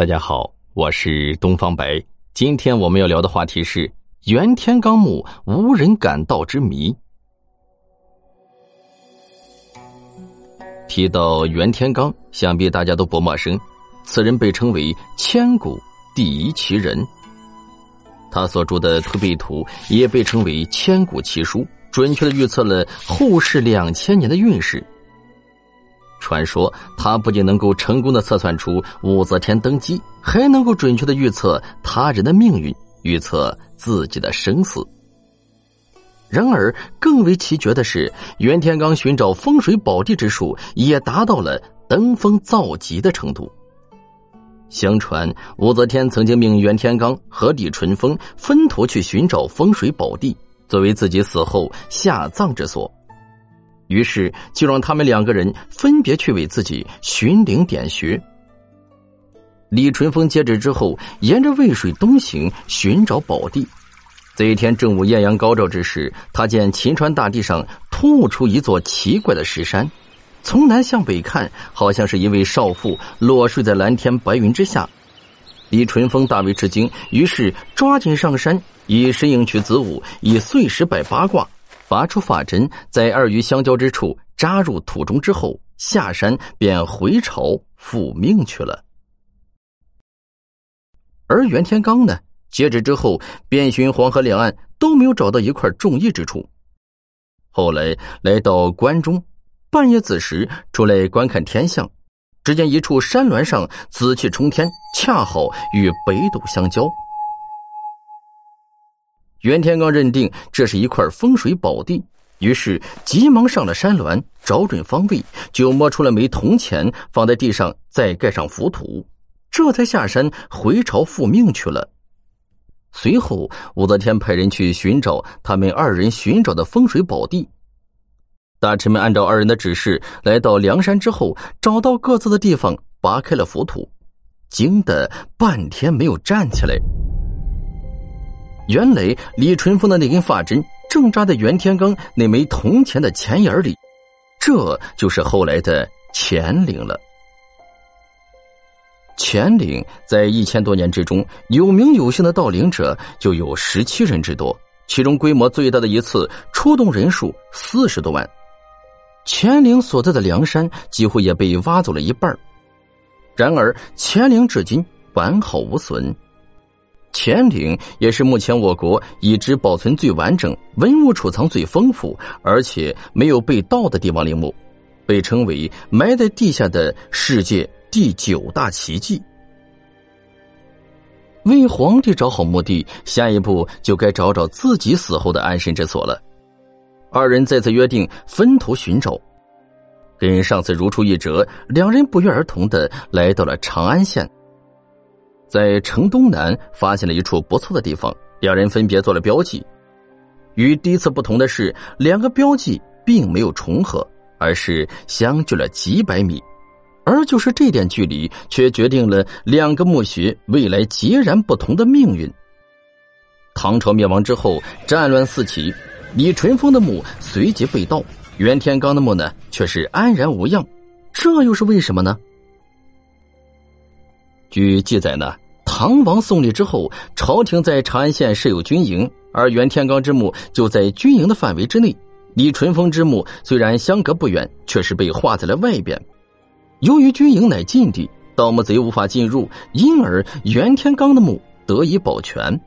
大家好，我是东方白。今天我们要聊的话题是袁天罡墓无人敢到之谜。提到袁天罡，想必大家都不陌生。此人被称为千古第一奇人，他所著的《推背图》也被称为千古奇书，准确的预测了后世两千年的运势。传说他不仅能够成功的测算出武则天登基，还能够准确的预测他人的命运，预测自己的生死。然而，更为奇绝的是，袁天罡寻找风水宝地之术也达到了登峰造极的程度。相传，武则天曾经命袁天罡和李淳风分头去寻找风水宝地，作为自己死后下葬之所。于是，就让他们两个人分别去为自己寻灵点穴。李淳风接旨之后，沿着渭水东行，寻找宝地。这一天正午艳阳高照之时，他见秦川大地上突出一座奇怪的石山，从南向北看，好像是一位少妇裸睡在蓝天白云之下。李淳风大为吃惊，于是抓紧上山，以身影取子午，以碎石摆八卦。拔出法针，在二鱼相交之处扎入土中之后，下山便回朝复命去了。而袁天罡呢，接旨之后，遍寻黄河两岸，都没有找到一块中意之处。后来来到关中，半夜子时出来观看天象，只见一处山峦上紫气冲天，恰好与北斗相交。袁天罡认定这是一块风水宝地，于是急忙上了山峦，找准方位，就摸出了枚铜钱，放在地上，再盖上浮土，这才下山回朝复命去了。随后，武则天派人去寻找他们二人寻找的风水宝地。大臣们按照二人的指示，来到梁山之后，找到各自的地方，拔开了浮土，惊得半天没有站起来。原来李淳风的那根发针正扎在袁天罡那枚铜钱的钱眼里，这就是后来的钱陵了。钱陵在一千多年之中，有名有姓的盗陵者就有十七人之多，其中规模最大的一次出动人数四十多万。钱陵所在的梁山几乎也被挖走了一半，然而钱陵至今完好无损。乾陵也是目前我国已知保存最完整、文物储藏最丰富，而且没有被盗的帝王陵墓，被称为埋在地下的世界第九大奇迹。为皇帝找好墓地，下一步就该找找自己死后的安身之所了。二人再次约定分头寻找，跟上次如出一辙，两人不约而同的来到了长安县。在城东南发现了一处不错的地方，两人分别做了标记。与第一次不同的是，两个标记并没有重合，而是相距了几百米。而就是这点距离，却决定了两个墓穴未来截然不同的命运。唐朝灭亡之后，战乱四起，李淳风的墓随即被盗，袁天罡的墓呢却是安然无恙，这又是为什么呢？据记载呢，唐王宋立之后，朝廷在长安县设有军营，而袁天罡之墓就在军营的范围之内。李淳风之墓虽然相隔不远，却是被划在了外边。由于军营乃禁地，盗墓贼无法进入，因而袁天罡的墓得以保全。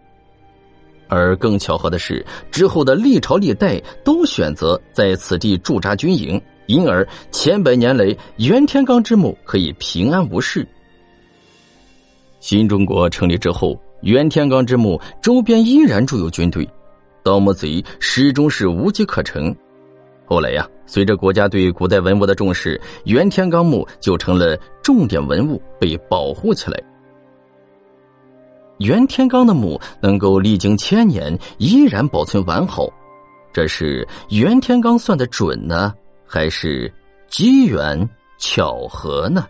而更巧合的是，之后的历朝历代都选择在此地驻扎军营，因而千百年来袁天罡之墓可以平安无事。新中国成立之后，袁天罡之墓周边依然驻有军队，盗墓贼始终是无机可乘。后来呀，随着国家对古代文物的重视，袁天罡墓就成了重点文物，被保护起来。袁天罡的墓能够历经千年依然保存完好，这是袁天罡算的准呢，还是机缘巧合呢？